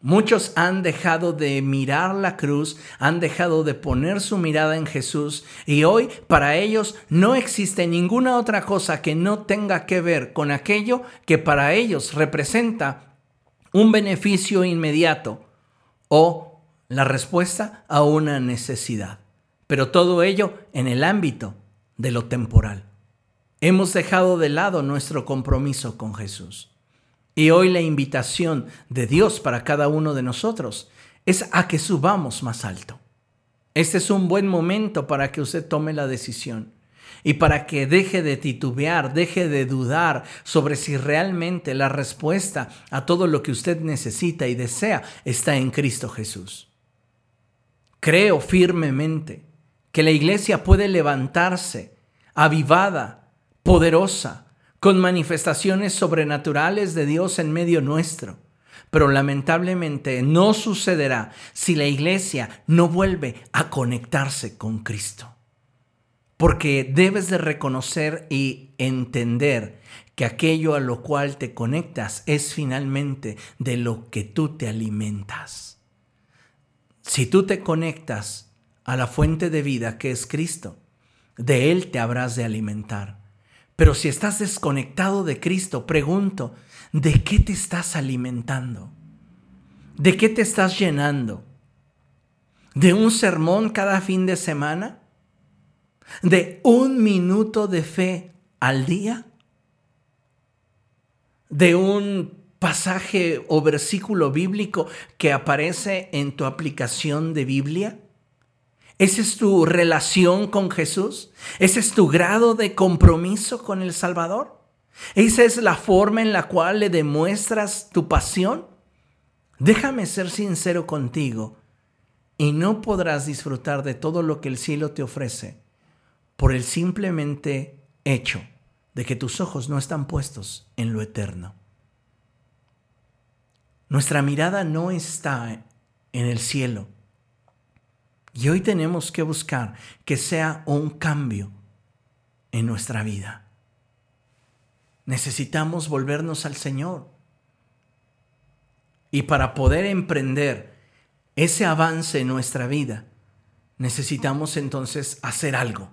Muchos han dejado de mirar la cruz, han dejado de poner su mirada en Jesús y hoy para ellos no existe ninguna otra cosa que no tenga que ver con aquello que para ellos representa un beneficio inmediato o la respuesta a una necesidad. Pero todo ello en el ámbito de lo temporal. Hemos dejado de lado nuestro compromiso con Jesús. Y hoy la invitación de Dios para cada uno de nosotros es a que subamos más alto. Este es un buen momento para que usted tome la decisión y para que deje de titubear, deje de dudar sobre si realmente la respuesta a todo lo que usted necesita y desea está en Cristo Jesús. Creo firmemente que la iglesia puede levantarse avivada, poderosa, con manifestaciones sobrenaturales de Dios en medio nuestro. Pero lamentablemente no sucederá si la iglesia no vuelve a conectarse con Cristo. Porque debes de reconocer y entender que aquello a lo cual te conectas es finalmente de lo que tú te alimentas. Si tú te conectas a la fuente de vida que es Cristo, de Él te habrás de alimentar. Pero si estás desconectado de Cristo, pregunto, ¿de qué te estás alimentando? ¿De qué te estás llenando? ¿De un sermón cada fin de semana? ¿De un minuto de fe al día? ¿De un pasaje o versículo bíblico que aparece en tu aplicación de Biblia? ¿Esa es tu relación con Jesús? ¿Ese es tu grado de compromiso con el Salvador? ¿Esa es la forma en la cual le demuestras tu pasión? Déjame ser sincero contigo y no podrás disfrutar de todo lo que el cielo te ofrece por el simplemente hecho de que tus ojos no están puestos en lo eterno. Nuestra mirada no está en el cielo. Y hoy tenemos que buscar que sea un cambio en nuestra vida. Necesitamos volvernos al Señor. Y para poder emprender ese avance en nuestra vida, necesitamos entonces hacer algo.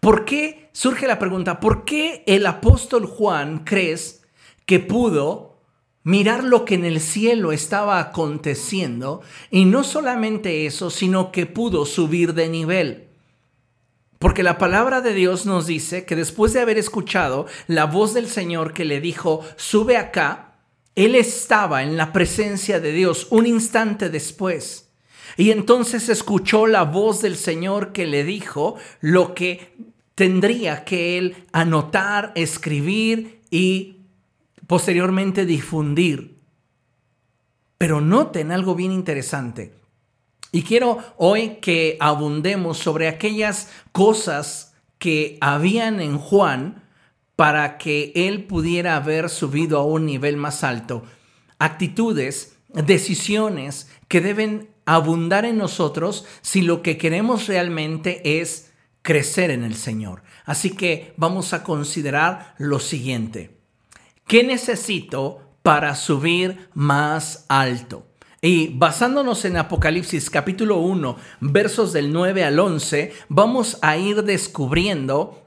¿Por qué? Surge la pregunta, ¿por qué el apóstol Juan crees que pudo mirar lo que en el cielo estaba aconteciendo y no solamente eso, sino que pudo subir de nivel? Porque la palabra de Dios nos dice que después de haber escuchado la voz del Señor que le dijo, sube acá, él estaba en la presencia de Dios un instante después. Y entonces escuchó la voz del Señor que le dijo lo que tendría que él anotar, escribir y posteriormente difundir. Pero noten algo bien interesante. Y quiero hoy que abundemos sobre aquellas cosas que habían en Juan para que él pudiera haber subido a un nivel más alto. Actitudes, decisiones que deben abundar en nosotros si lo que queremos realmente es crecer en el Señor. Así que vamos a considerar lo siguiente. ¿Qué necesito para subir más alto? Y basándonos en Apocalipsis capítulo 1, versos del 9 al 11, vamos a ir descubriendo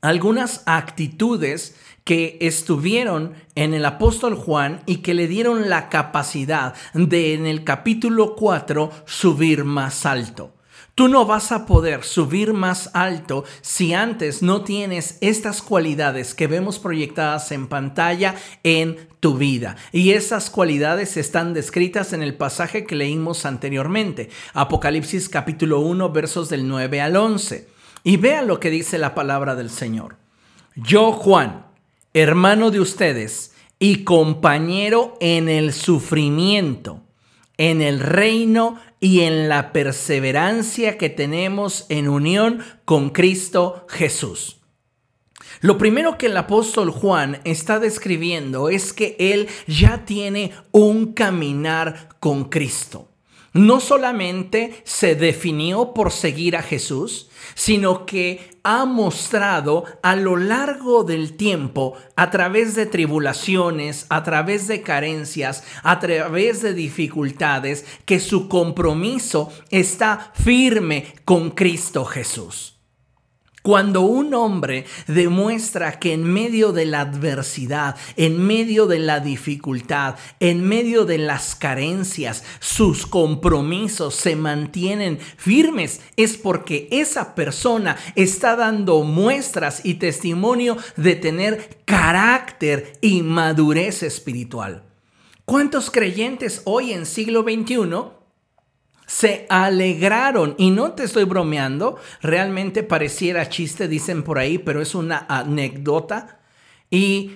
algunas actitudes que estuvieron en el apóstol Juan y que le dieron la capacidad de en el capítulo 4 subir más alto. Tú no vas a poder subir más alto si antes no tienes estas cualidades que vemos proyectadas en pantalla en tu vida. Y esas cualidades están descritas en el pasaje que leímos anteriormente, Apocalipsis capítulo 1 versos del 9 al 11. Y vea lo que dice la palabra del Señor. Yo, Juan, hermano de ustedes y compañero en el sufrimiento, en el reino y en la perseverancia que tenemos en unión con Cristo Jesús. Lo primero que el apóstol Juan está describiendo es que él ya tiene un caminar con Cristo no solamente se definió por seguir a Jesús, sino que ha mostrado a lo largo del tiempo, a través de tribulaciones, a través de carencias, a través de dificultades, que su compromiso está firme con Cristo Jesús. Cuando un hombre demuestra que en medio de la adversidad, en medio de la dificultad, en medio de las carencias, sus compromisos se mantienen firmes, es porque esa persona está dando muestras y testimonio de tener carácter y madurez espiritual. ¿Cuántos creyentes hoy en siglo XXI se alegraron. Y no te estoy bromeando, realmente pareciera chiste, dicen por ahí, pero es una anécdota. Y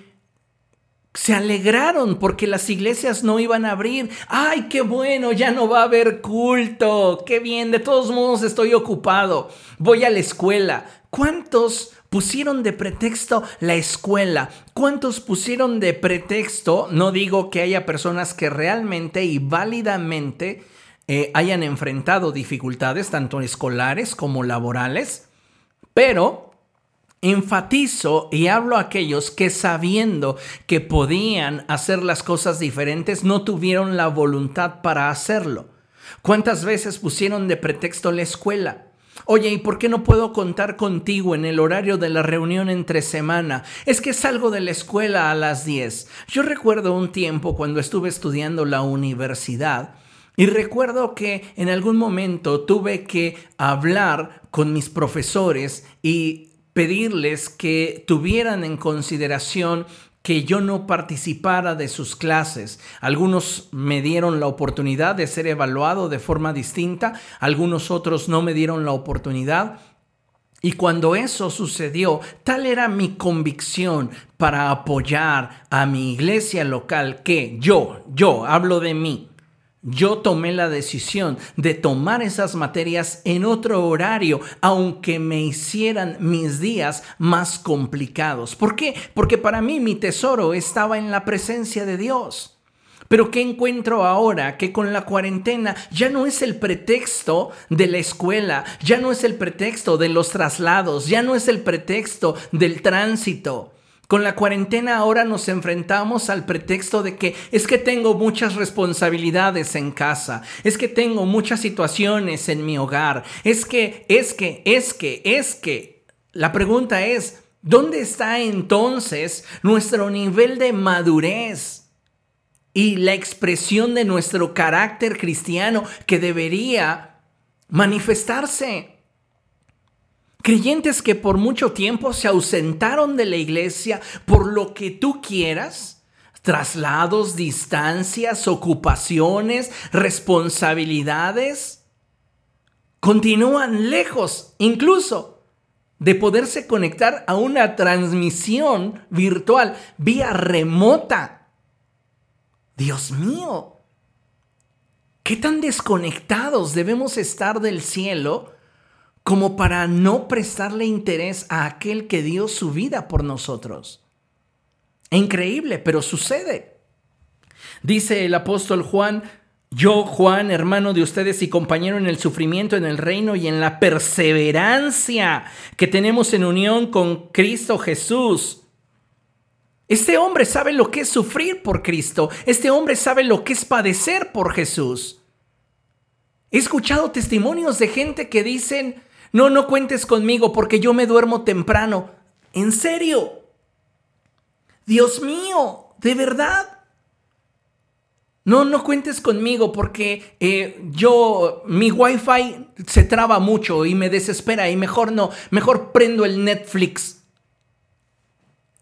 se alegraron porque las iglesias no iban a abrir. ¡Ay, qué bueno! Ya no va a haber culto. ¡Qué bien! De todos modos estoy ocupado. Voy a la escuela. ¿Cuántos pusieron de pretexto la escuela? ¿Cuántos pusieron de pretexto? No digo que haya personas que realmente y válidamente eh, hayan enfrentado dificultades tanto escolares como laborales, pero enfatizo y hablo a aquellos que sabiendo que podían hacer las cosas diferentes no tuvieron la voluntad para hacerlo. ¿Cuántas veces pusieron de pretexto la escuela? Oye, ¿y por qué no puedo contar contigo en el horario de la reunión entre semana? Es que salgo de la escuela a las 10. Yo recuerdo un tiempo cuando estuve estudiando la universidad y recuerdo que en algún momento tuve que hablar con mis profesores y pedirles que tuvieran en consideración que yo no participara de sus clases. Algunos me dieron la oportunidad de ser evaluado de forma distinta, algunos otros no me dieron la oportunidad. Y cuando eso sucedió, tal era mi convicción para apoyar a mi iglesia local que yo, yo hablo de mí, yo tomé la decisión de tomar esas materias en otro horario, aunque me hicieran mis días más complicados. ¿Por qué? Porque para mí mi tesoro estaba en la presencia de Dios. Pero ¿qué encuentro ahora? Que con la cuarentena ya no es el pretexto de la escuela, ya no es el pretexto de los traslados, ya no es el pretexto del tránsito. Con la cuarentena ahora nos enfrentamos al pretexto de que es que tengo muchas responsabilidades en casa, es que tengo muchas situaciones en mi hogar, es que, es que, es que, es que. La pregunta es, ¿dónde está entonces nuestro nivel de madurez y la expresión de nuestro carácter cristiano que debería manifestarse? Creyentes que por mucho tiempo se ausentaron de la iglesia por lo que tú quieras, traslados, distancias, ocupaciones, responsabilidades, continúan lejos incluso de poderse conectar a una transmisión virtual vía remota. Dios mío, ¿qué tan desconectados debemos estar del cielo? Como para no prestarle interés a aquel que dio su vida por nosotros. Increíble, pero sucede. Dice el apóstol Juan, yo, Juan, hermano de ustedes y compañero en el sufrimiento, en el reino y en la perseverancia que tenemos en unión con Cristo Jesús. Este hombre sabe lo que es sufrir por Cristo. Este hombre sabe lo que es padecer por Jesús. He escuchado testimonios de gente que dicen, no, no cuentes conmigo porque yo me duermo temprano. ¿En serio? Dios mío, ¿de verdad? No, no cuentes conmigo porque eh, yo, mi wifi se traba mucho y me desespera y mejor no, mejor prendo el Netflix.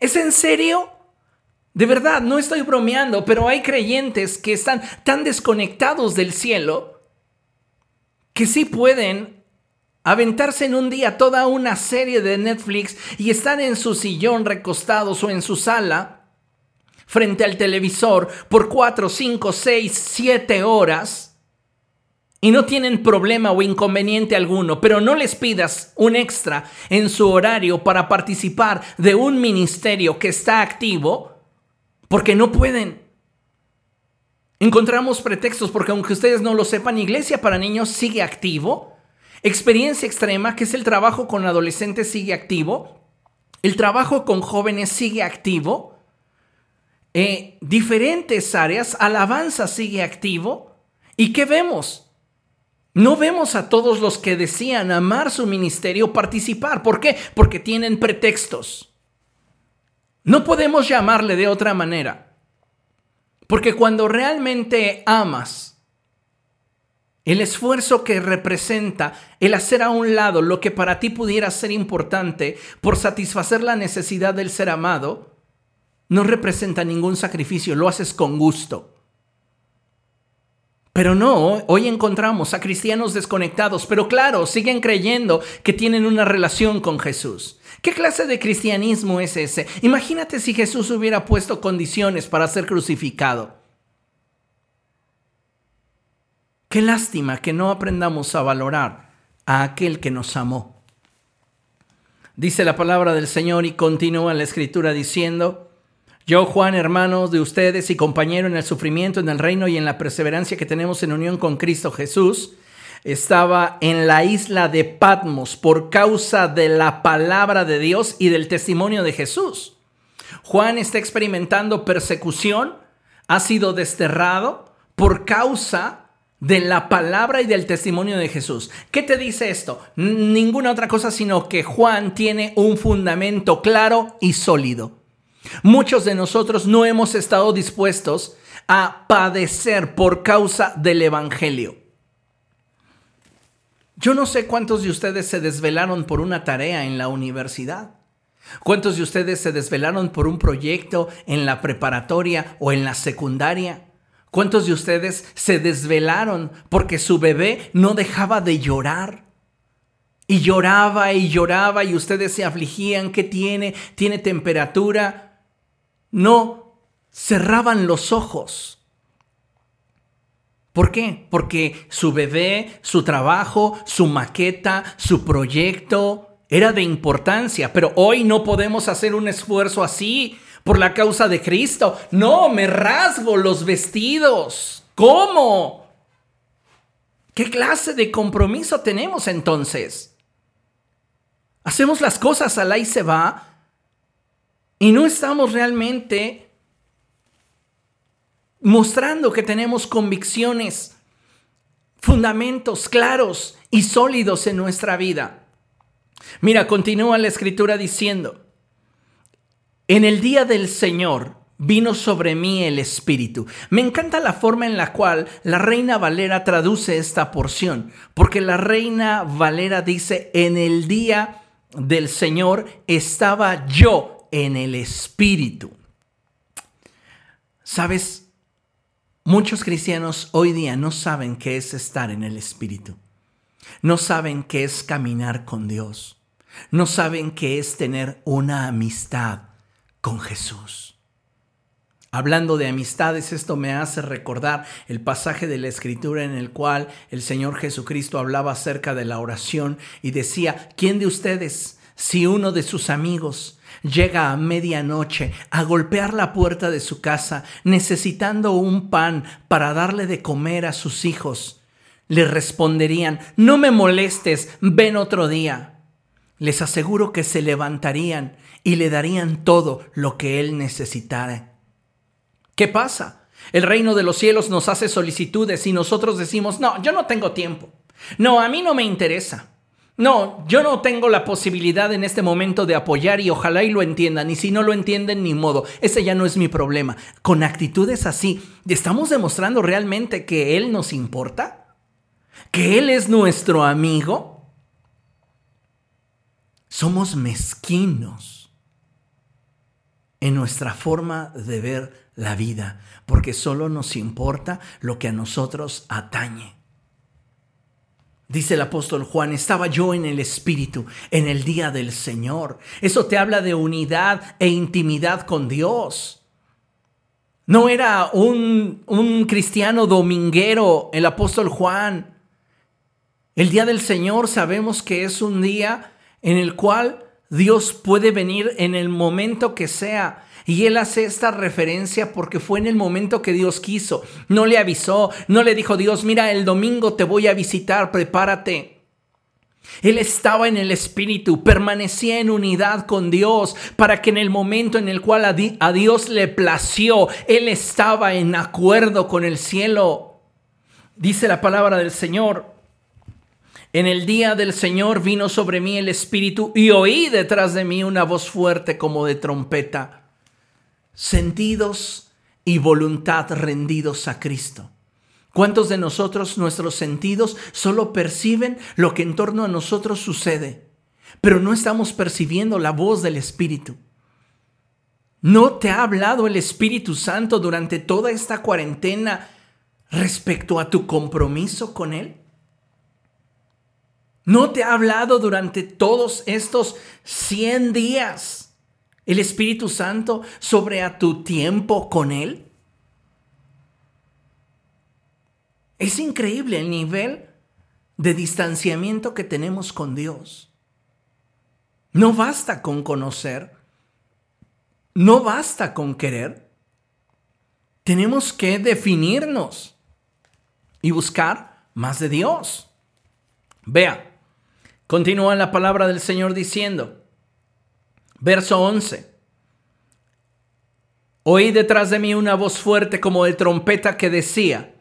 ¿Es en serio? De verdad, no estoy bromeando, pero hay creyentes que están tan desconectados del cielo que sí pueden aventarse en un día toda una serie de Netflix y estar en su sillón recostados o en su sala frente al televisor por 4, 5, 6, 7 horas y no tienen problema o inconveniente alguno, pero no les pidas un extra en su horario para participar de un ministerio que está activo, porque no pueden. Encontramos pretextos porque aunque ustedes no lo sepan, Iglesia para Niños sigue activo Experiencia extrema, que es el trabajo con adolescentes, sigue activo. El trabajo con jóvenes sigue activo. Eh, diferentes áreas, alabanza sigue activo. ¿Y qué vemos? No vemos a todos los que decían amar su ministerio participar. ¿Por qué? Porque tienen pretextos. No podemos llamarle de otra manera. Porque cuando realmente amas, el esfuerzo que representa el hacer a un lado lo que para ti pudiera ser importante por satisfacer la necesidad del ser amado, no representa ningún sacrificio, lo haces con gusto. Pero no, hoy encontramos a cristianos desconectados, pero claro, siguen creyendo que tienen una relación con Jesús. ¿Qué clase de cristianismo es ese? Imagínate si Jesús hubiera puesto condiciones para ser crucificado. Qué lástima que no aprendamos a valorar a aquel que nos amó. Dice la palabra del Señor y continúa la escritura diciendo, yo, Juan, hermano de ustedes y compañero en el sufrimiento, en el reino y en la perseverancia que tenemos en unión con Cristo Jesús, estaba en la isla de Patmos por causa de la palabra de Dios y del testimonio de Jesús. Juan está experimentando persecución, ha sido desterrado por causa de la palabra y del testimonio de Jesús. ¿Qué te dice esto? Ninguna otra cosa sino que Juan tiene un fundamento claro y sólido. Muchos de nosotros no hemos estado dispuestos a padecer por causa del Evangelio. Yo no sé cuántos de ustedes se desvelaron por una tarea en la universidad. ¿Cuántos de ustedes se desvelaron por un proyecto en la preparatoria o en la secundaria? ¿Cuántos de ustedes se desvelaron porque su bebé no dejaba de llorar? Y lloraba y lloraba y ustedes se afligían, ¿qué tiene? ¿Tiene temperatura? No, cerraban los ojos. ¿Por qué? Porque su bebé, su trabajo, su maqueta, su proyecto era de importancia, pero hoy no podemos hacer un esfuerzo así por la causa de Cristo. No, me rasgo los vestidos. ¿Cómo? ¿Qué clase de compromiso tenemos entonces? Hacemos las cosas al y se va y no estamos realmente mostrando que tenemos convicciones, fundamentos claros y sólidos en nuestra vida. Mira, continúa la escritura diciendo, en el día del Señor vino sobre mí el Espíritu. Me encanta la forma en la cual la Reina Valera traduce esta porción, porque la Reina Valera dice, en el día del Señor estaba yo en el Espíritu. ¿Sabes? Muchos cristianos hoy día no saben qué es estar en el Espíritu. No saben qué es caminar con Dios. No saben qué es tener una amistad con Jesús. Hablando de amistades, esto me hace recordar el pasaje de la escritura en el cual el Señor Jesucristo hablaba acerca de la oración y decía, ¿quién de ustedes, si uno de sus amigos llega a medianoche a golpear la puerta de su casa necesitando un pan para darle de comer a sus hijos, le responderían, no me molestes, ven otro día. Les aseguro que se levantarían y le darían todo lo que él necesitara. ¿Qué pasa? El reino de los cielos nos hace solicitudes y nosotros decimos, no, yo no tengo tiempo. No, a mí no me interesa. No, yo no tengo la posibilidad en este momento de apoyar y ojalá y lo entiendan. Y si no lo entienden, ni modo. Ese ya no es mi problema. Con actitudes así, ¿estamos demostrando realmente que Él nos importa? ¿Que Él es nuestro amigo? Somos mezquinos en nuestra forma de ver la vida, porque solo nos importa lo que a nosotros atañe. Dice el apóstol Juan, estaba yo en el Espíritu en el día del Señor. Eso te habla de unidad e intimidad con Dios. No era un, un cristiano dominguero el apóstol Juan. El día del Señor sabemos que es un día en el cual Dios puede venir en el momento que sea. Y él hace esta referencia porque fue en el momento que Dios quiso. No le avisó, no le dijo Dios, mira, el domingo te voy a visitar, prepárate. Él estaba en el Espíritu, permanecía en unidad con Dios, para que en el momento en el cual a Dios le plació, Él estaba en acuerdo con el cielo. Dice la palabra del Señor, en el día del Señor vino sobre mí el Espíritu y oí detrás de mí una voz fuerte como de trompeta. Sentidos y voluntad rendidos a Cristo. ¿Cuántos de nosotros nuestros sentidos solo perciben lo que en torno a nosotros sucede, pero no estamos percibiendo la voz del Espíritu? ¿No te ha hablado el Espíritu Santo durante toda esta cuarentena respecto a tu compromiso con Él? ¿No te ha hablado durante todos estos 100 días el Espíritu Santo sobre a tu tiempo con Él? Es increíble el nivel de distanciamiento que tenemos con Dios. No basta con conocer, no basta con querer. Tenemos que definirnos y buscar más de Dios. Vea, Continúa la palabra del Señor diciendo, verso 11, oí detrás de mí una voz fuerte como de trompeta que decía,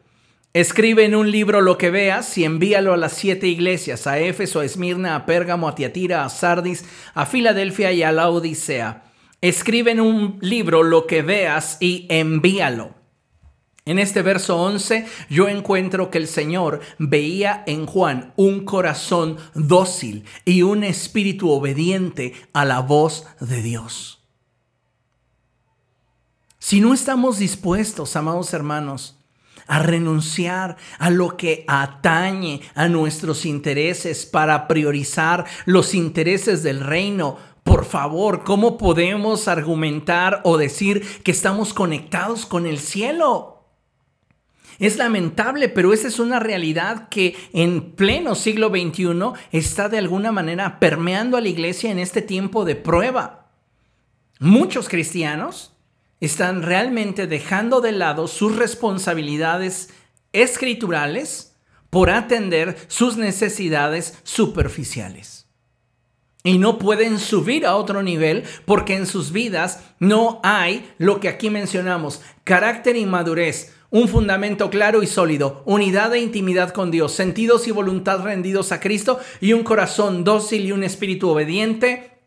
escribe en un libro lo que veas y envíalo a las siete iglesias, a Éfeso, a Esmirna, a Pérgamo, a Tiatira, a Sardis, a Filadelfia y a la Odisea. Escribe en un libro lo que veas y envíalo. En este verso 11 yo encuentro que el Señor veía en Juan un corazón dócil y un espíritu obediente a la voz de Dios. Si no estamos dispuestos, amados hermanos, a renunciar a lo que atañe a nuestros intereses para priorizar los intereses del reino, por favor, ¿cómo podemos argumentar o decir que estamos conectados con el cielo? Es lamentable, pero esa es una realidad que en pleno siglo XXI está de alguna manera permeando a la iglesia en este tiempo de prueba. Muchos cristianos están realmente dejando de lado sus responsabilidades escriturales por atender sus necesidades superficiales. Y no pueden subir a otro nivel porque en sus vidas no hay lo que aquí mencionamos, carácter y madurez, un fundamento claro y sólido, unidad e intimidad con Dios, sentidos y voluntad rendidos a Cristo y un corazón dócil y un espíritu obediente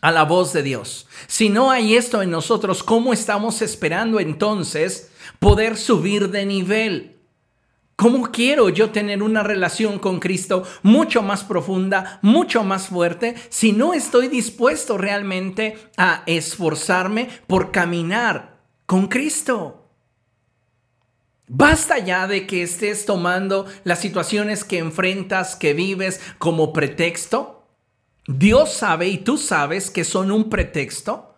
a la voz de Dios. Si no hay esto en nosotros, ¿cómo estamos esperando entonces poder subir de nivel? ¿Cómo quiero yo tener una relación con Cristo mucho más profunda, mucho más fuerte, si no estoy dispuesto realmente a esforzarme por caminar con Cristo? Basta ya de que estés tomando las situaciones que enfrentas, que vives como pretexto. Dios sabe y tú sabes que son un pretexto,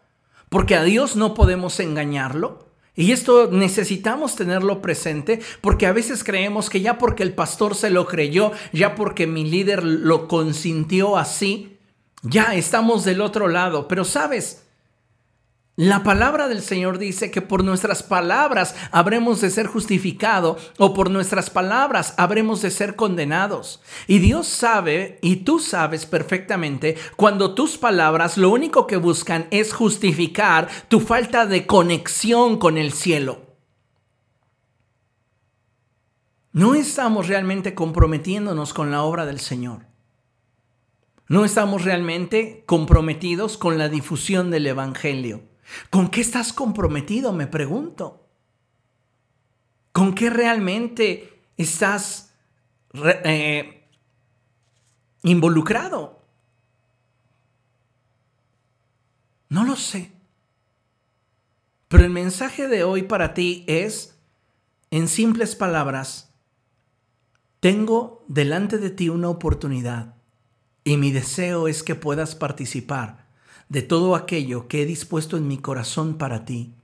porque a Dios no podemos engañarlo. Y esto necesitamos tenerlo presente porque a veces creemos que ya porque el pastor se lo creyó, ya porque mi líder lo consintió así, ya estamos del otro lado. Pero sabes, la palabra del Señor dice que por nuestras palabras habremos de ser justificados o por nuestras palabras habremos de ser condenados. Y Dios sabe y tú sabes perfectamente cuando tus palabras lo único que buscan es justificar tu falta de conexión con el cielo. No estamos realmente comprometiéndonos con la obra del Señor. No estamos realmente comprometidos con la difusión del Evangelio. ¿Con qué estás comprometido? Me pregunto. ¿Con qué realmente estás eh, involucrado? No lo sé. Pero el mensaje de hoy para ti es, en simples palabras, tengo delante de ti una oportunidad y mi deseo es que puedas participar de todo aquello que he dispuesto en mi corazón para ti,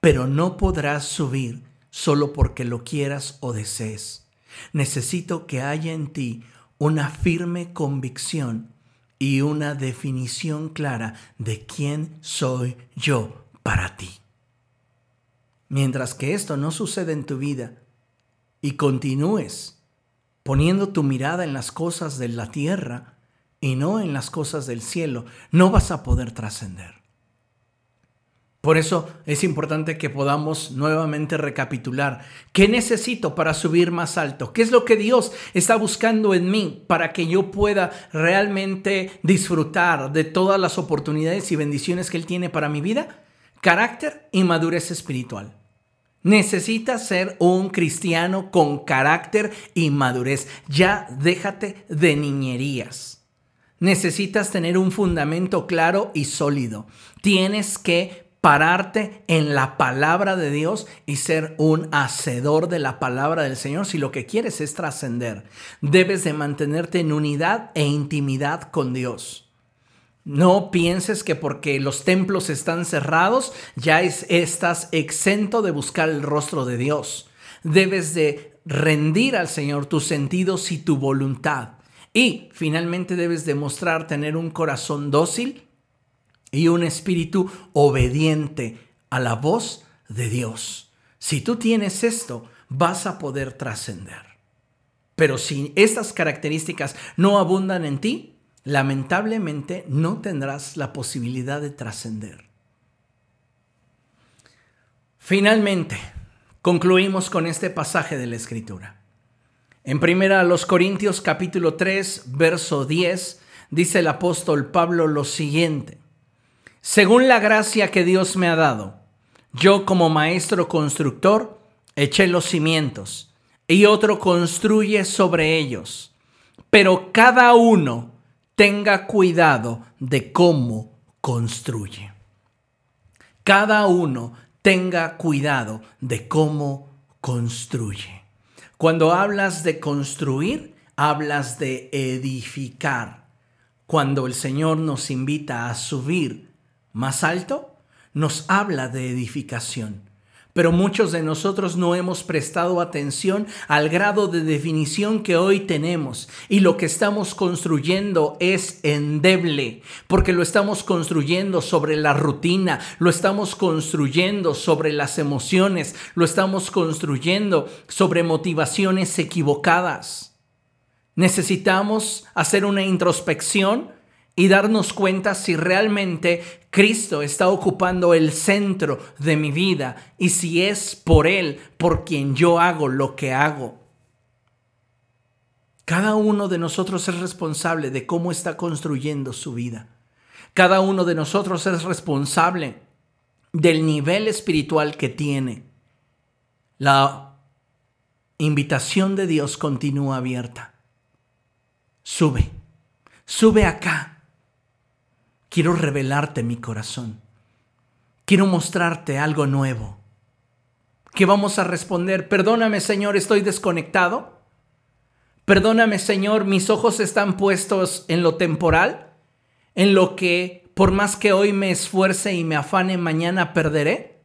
pero no podrás subir solo porque lo quieras o desees. Necesito que haya en ti una firme convicción y una definición clara de quién soy yo para ti. Mientras que esto no sucede en tu vida y continúes poniendo tu mirada en las cosas de la tierra, y no en las cosas del cielo, no vas a poder trascender. Por eso es importante que podamos nuevamente recapitular. ¿Qué necesito para subir más alto? ¿Qué es lo que Dios está buscando en mí para que yo pueda realmente disfrutar de todas las oportunidades y bendiciones que Él tiene para mi vida? Carácter y madurez espiritual. Necesitas ser un cristiano con carácter y madurez. Ya déjate de niñerías. Necesitas tener un fundamento claro y sólido. Tienes que pararte en la palabra de Dios y ser un hacedor de la palabra del Señor si lo que quieres es trascender. Debes de mantenerte en unidad e intimidad con Dios. No pienses que porque los templos están cerrados ya estás exento de buscar el rostro de Dios. Debes de rendir al Señor tus sentidos y tu voluntad. Y finalmente debes demostrar tener un corazón dócil y un espíritu obediente a la voz de Dios. Si tú tienes esto, vas a poder trascender. Pero si estas características no abundan en ti, lamentablemente no tendrás la posibilidad de trascender. Finalmente, concluimos con este pasaje de la Escritura. En primera los Corintios capítulo 3, verso 10, dice el apóstol Pablo lo siguiente. Según la gracia que Dios me ha dado, yo como maestro constructor eché los cimientos y otro construye sobre ellos. Pero cada uno tenga cuidado de cómo construye. Cada uno tenga cuidado de cómo construye. Cuando hablas de construir, hablas de edificar. Cuando el Señor nos invita a subir más alto, nos habla de edificación. Pero muchos de nosotros no hemos prestado atención al grado de definición que hoy tenemos y lo que estamos construyendo es endeble, porque lo estamos construyendo sobre la rutina, lo estamos construyendo sobre las emociones, lo estamos construyendo sobre motivaciones equivocadas. Necesitamos hacer una introspección y darnos cuenta si realmente Cristo está ocupando el centro de mi vida y si es por Él por quien yo hago lo que hago. Cada uno de nosotros es responsable de cómo está construyendo su vida. Cada uno de nosotros es responsable del nivel espiritual que tiene. La invitación de Dios continúa abierta. Sube, sube acá Quiero revelarte mi corazón. Quiero mostrarte algo nuevo. ¿Qué vamos a responder? Perdóname Señor, estoy desconectado. Perdóname Señor, mis ojos están puestos en lo temporal, en lo que por más que hoy me esfuerce y me afane, mañana perderé.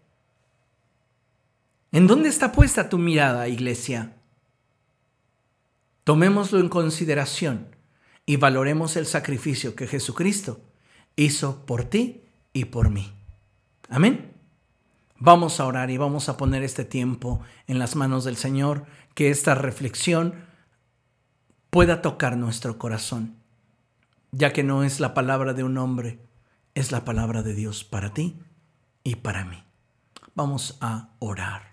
¿En dónde está puesta tu mirada, iglesia? Tomémoslo en consideración y valoremos el sacrificio que Jesucristo hizo por ti y por mí. Amén. Vamos a orar y vamos a poner este tiempo en las manos del Señor, que esta reflexión pueda tocar nuestro corazón, ya que no es la palabra de un hombre, es la palabra de Dios para ti y para mí. Vamos a orar.